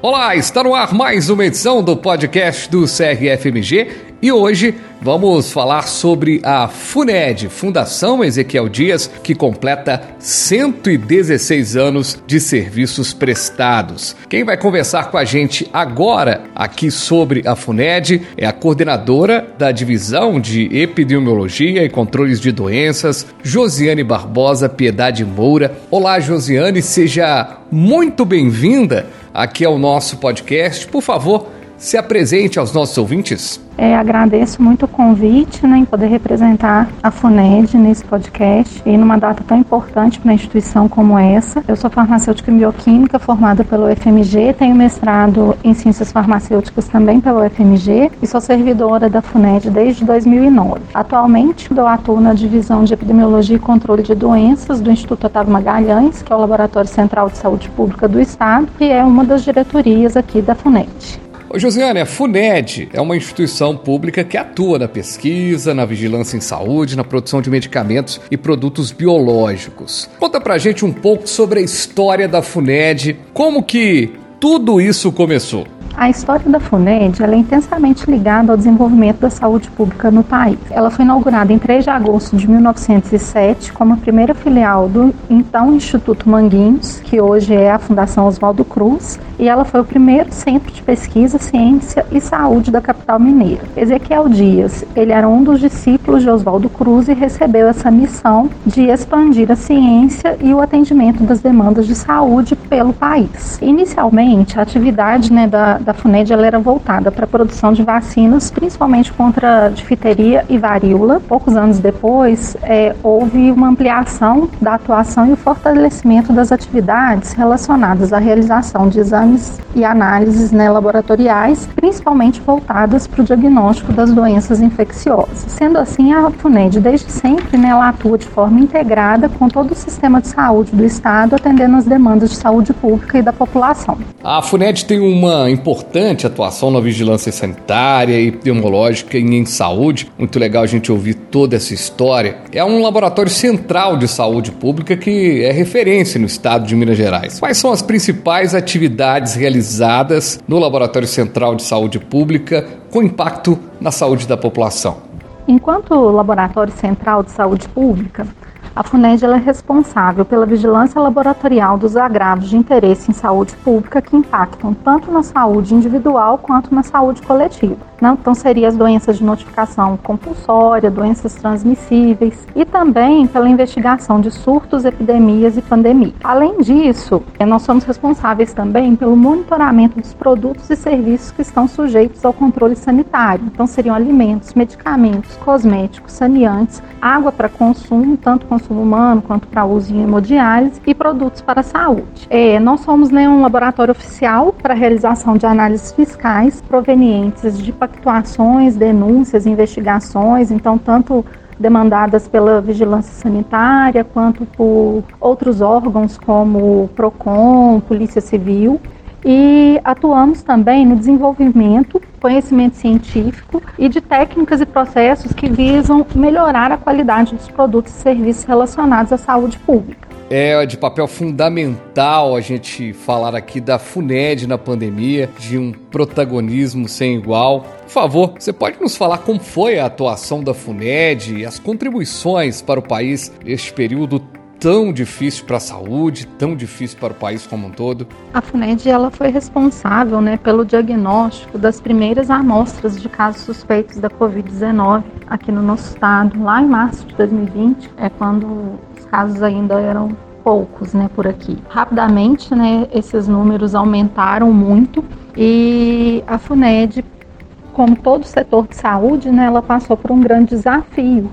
Olá, está no ar mais uma edição do podcast do CRFMG e hoje vamos falar sobre a FUNED, Fundação Ezequiel Dias, que completa 116 anos de serviços prestados. Quem vai conversar com a gente agora aqui sobre a FUNED é a coordenadora da Divisão de Epidemiologia e Controles de Doenças, Josiane Barbosa Piedade Moura. Olá, Josiane, seja muito bem-vinda aqui ao nosso podcast. Por favor, se apresente aos nossos ouvintes. É, agradeço muito o convite né, em poder representar a FUNED nesse podcast e numa data tão importante para uma instituição como essa. Eu sou farmacêutica em bioquímica formada pelo UFMG, tenho mestrado em ciências farmacêuticas também pelo UFMG e sou servidora da FUNED desde 2009. Atualmente, eu atuo na divisão de epidemiologia e controle de doenças do Instituto Otávio Magalhães, que é o Laboratório Central de Saúde Pública do Estado, e é uma das diretorias aqui da FUNED. Ô Josiane, a FUNED é uma instituição pública que atua na pesquisa, na vigilância em saúde, na produção de medicamentos e produtos biológicos. Conta pra gente um pouco sobre a história da FUNED, como que tudo isso começou. A história da FUNED é intensamente ligada ao desenvolvimento da saúde pública no país. Ela foi inaugurada em 3 de agosto de 1907 como a primeira filial do então Instituto Manguinhos, que hoje é a Fundação Oswaldo Cruz, e ela foi o primeiro centro de pesquisa, ciência e saúde da capital mineira. Ezequiel Dias, ele era um dos discípulos de Oswaldo Cruz e recebeu essa missão de expandir a ciência e o atendimento das demandas de saúde pelo país. Inicialmente, a atividade né, da, da FUNED ela era voltada para a produção de vacinas, principalmente contra difteria e varíola. Poucos anos depois, é, houve uma ampliação da atuação e o fortalecimento das atividades relacionadas à realização de exames e análises né, laboratoriais, principalmente voltadas para o diagnóstico das doenças infecciosas. Sendo assim, a FUNED, desde sempre, né, ela atua de forma integrada com todo o sistema de saúde do Estado, atendendo as demandas de saúde pública e da população. A FUNED tem uma importante atuação na vigilância sanitária, epidemiológica e em saúde. Muito legal a gente ouvir toda essa história. É um laboratório central de saúde pública que é referência no estado de Minas Gerais. Quais são as principais atividades realizadas no Laboratório Central de Saúde Pública com impacto na saúde da população. Enquanto Laboratório Central de Saúde Pública, a FUNED é responsável pela vigilância laboratorial dos agravos de interesse em saúde pública que impactam tanto na saúde individual quanto na saúde coletiva. Né? Então, seria as doenças de notificação compulsória, doenças transmissíveis e também pela investigação de surtos, epidemias e pandemia. Além disso, nós somos responsáveis também pelo monitoramento dos produtos e serviços que estão sujeitos ao controle sanitário. Então, seriam alimentos, medicamentos, cosméticos, saneantes, água para consumo, tanto consumo humano quanto para uso em hemodiálise e produtos para a saúde. É, nós somos né, um laboratório oficial para realização de análises fiscais provenientes de pactuações, denúncias, investigações, então tanto demandadas pela vigilância sanitária quanto por outros órgãos como Procon, Polícia Civil. E atuamos também no desenvolvimento, conhecimento científico e de técnicas e processos que visam melhorar a qualidade dos produtos e serviços relacionados à saúde pública. É de papel fundamental a gente falar aqui da FUNED na pandemia, de um protagonismo sem igual. Por favor, você pode nos falar como foi a atuação da FUNED e as contribuições para o país neste período tão difícil para a saúde, tão difícil para o país como um todo? A FUNED ela foi responsável né, pelo diagnóstico das primeiras amostras de casos suspeitos da Covid-19 aqui no nosso estado, lá em março de 2020, é quando casos ainda eram poucos, né, por aqui. Rapidamente, né, esses números aumentaram muito e a FUNED, como todo o setor de saúde, né, ela passou por um grande desafio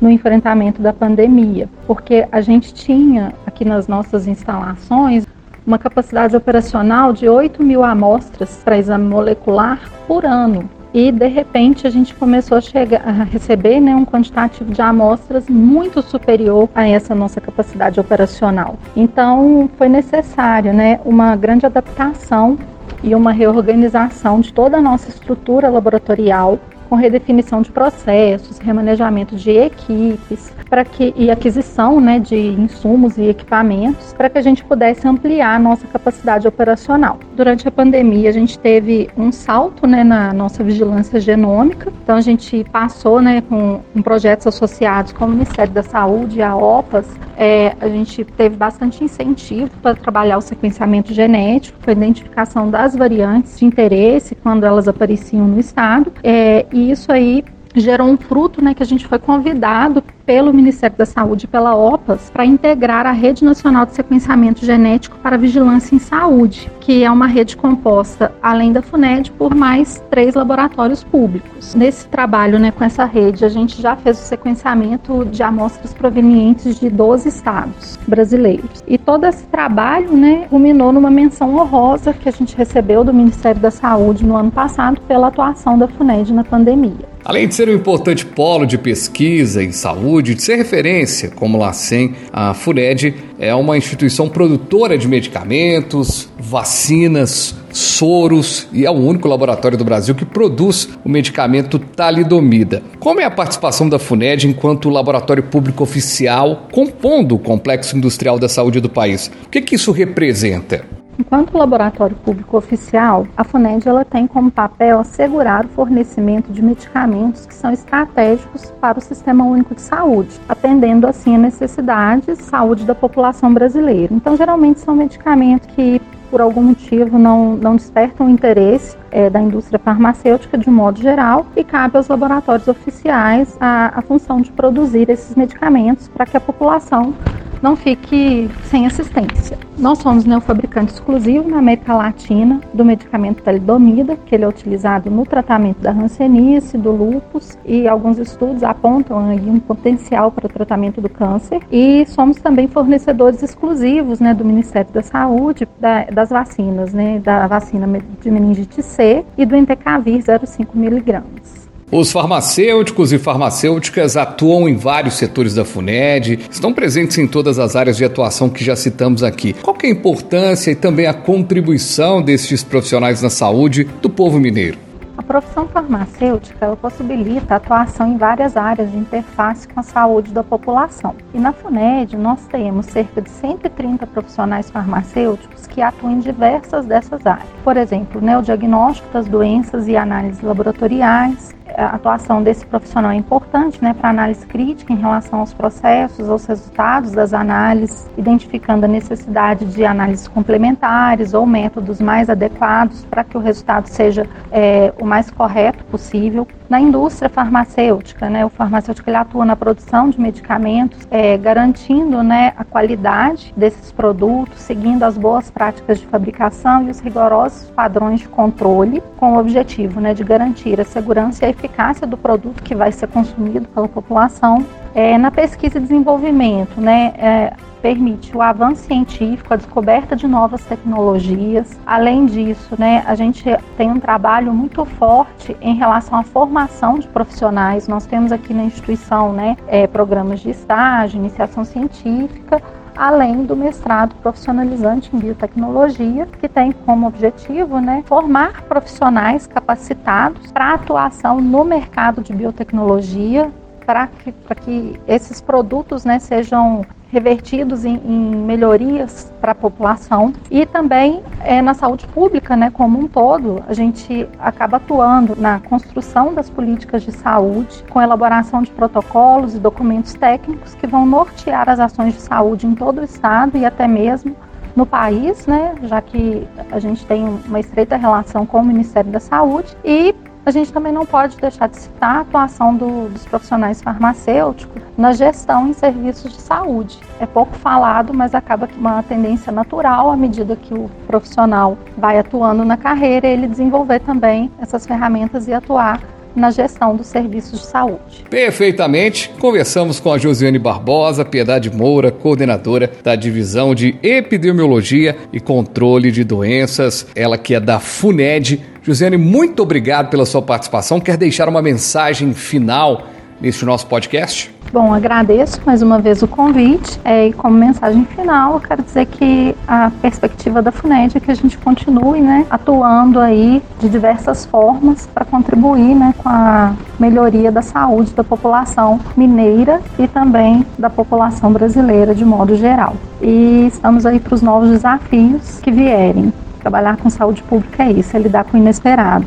no enfrentamento da pandemia, porque a gente tinha aqui nas nossas instalações uma capacidade operacional de 8 mil amostras para exame molecular por ano e de repente a gente começou a, chegar, a receber né, um quantitativo de amostras muito superior a essa nossa capacidade operacional. Então foi necessário né, uma grande adaptação e uma reorganização de toda a nossa estrutura laboratorial com redefinição de processos, remanejamento de equipes, para que e aquisição, né, de insumos e equipamentos, para que a gente pudesse ampliar a nossa capacidade operacional. Durante a pandemia, a gente teve um salto, né, na nossa vigilância genômica. Então a gente passou, né, com, com projetos associados com o Ministério da Saúde, a OPAS, é, a gente teve bastante incentivo para trabalhar o sequenciamento genético, a identificação das variantes de interesse quando elas apareciam no estado. É, isso aí gerou um fruto, né, que a gente foi convidado pelo Ministério da Saúde e pela OPAS para integrar a Rede Nacional de Sequenciamento Genético para Vigilância em Saúde, que é uma rede composta, além da FUNED, por mais três laboratórios públicos. Nesse trabalho né, com essa rede, a gente já fez o sequenciamento de amostras provenientes de 12 estados brasileiros. E todo esse trabalho né, culminou numa menção honrosa que a gente recebeu do Ministério da Saúde no ano passado pela atuação da FUNED na pandemia. Além de ser um importante polo de pesquisa em saúde, de ser referência como LACEN, a FUNED é uma instituição produtora de medicamentos, vacinas, soros e é o único laboratório do Brasil que produz o medicamento talidomida. Como é a participação da FUNED enquanto laboratório público oficial compondo o complexo industrial da saúde do país? O que, que isso representa? Enquanto laboratório público oficial, a FUNED ela tem como papel assegurar o fornecimento de medicamentos que são estratégicos para o Sistema Único de Saúde, atendendo assim a necessidades de saúde da população brasileira. Então, geralmente são medicamentos que por algum motivo não, não despertam interesse é, da indústria farmacêutica de modo geral e cabe aos laboratórios oficiais a, a função de produzir esses medicamentos para que a população não fique sem assistência. Nós somos né, o fabricante exclusivo na América Latina do medicamento talidomida, que ele é utilizado no tratamento da hanseníase, do lúpus e alguns estudos apontam aí um potencial para o tratamento do câncer. E somos também fornecedores exclusivos né, do Ministério da Saúde da, das vacinas, né, da vacina de meningite C e do Entecavir 0,5 miligramas. Os farmacêuticos e farmacêuticas atuam em vários setores da FUNED, estão presentes em todas as áreas de atuação que já citamos aqui. Qual é a importância e também a contribuição destes profissionais na saúde do povo mineiro? A profissão farmacêutica ela possibilita a atuação em várias áreas de interface com a saúde da população. E na FUNED nós temos cerca de 130 profissionais farmacêuticos que atuam em diversas dessas áreas. Por exemplo, né, o diagnóstico das doenças e análises laboratoriais, a atuação desse profissional é importante né, para análise crítica em relação aos processos, aos resultados das análises, identificando a necessidade de análises complementares ou métodos mais adequados para que o resultado seja é, o mais correto possível. Na indústria farmacêutica, né, o farmacêutico ele atua na produção de medicamentos, é, garantindo né, a qualidade desses produtos, seguindo as boas práticas de fabricação e os rigorosos padrões de controle, com o objetivo né, de garantir a segurança e a eficácia do produto que vai ser consumido pela população. É, na pesquisa e desenvolvimento, né, é, permite o avanço científico, a descoberta de novas tecnologias. Além disso, né, a gente tem um trabalho muito forte em relação à formação de profissionais. Nós temos aqui na instituição né, é, programas de estágio, iniciação científica, além do mestrado profissionalizante em biotecnologia, que tem como objetivo né, formar profissionais capacitados para atuação no mercado de biotecnologia, para que, que esses produtos né, sejam revertidos em, em melhorias para a população. E também é, na saúde pública, né, como um todo, a gente acaba atuando na construção das políticas de saúde, com elaboração de protocolos e documentos técnicos que vão nortear as ações de saúde em todo o estado e até mesmo no país, né, já que a gente tem uma estreita relação com o Ministério da Saúde. E a gente também não pode deixar de citar a atuação do, dos profissionais farmacêuticos na gestão em serviços de saúde. É pouco falado, mas acaba que uma tendência natural à medida que o profissional vai atuando na carreira, ele desenvolver também essas ferramentas e atuar na gestão dos serviços de saúde. Perfeitamente. Conversamos com a Josiane Barbosa, Piedade Moura, coordenadora da Divisão de Epidemiologia e Controle de Doenças, ela que é da FUNED. Josiane, muito obrigado pela sua participação. Quer deixar uma mensagem final neste nosso podcast? Bom, agradeço mais uma vez o convite é, e como mensagem final eu quero dizer que a perspectiva da FUNED é que a gente continue né, atuando aí de diversas formas para contribuir né, com a melhoria da saúde da população mineira e também da população brasileira de modo geral. E estamos aí para os novos desafios que vierem. Trabalhar com saúde pública é isso, é lidar com o inesperado.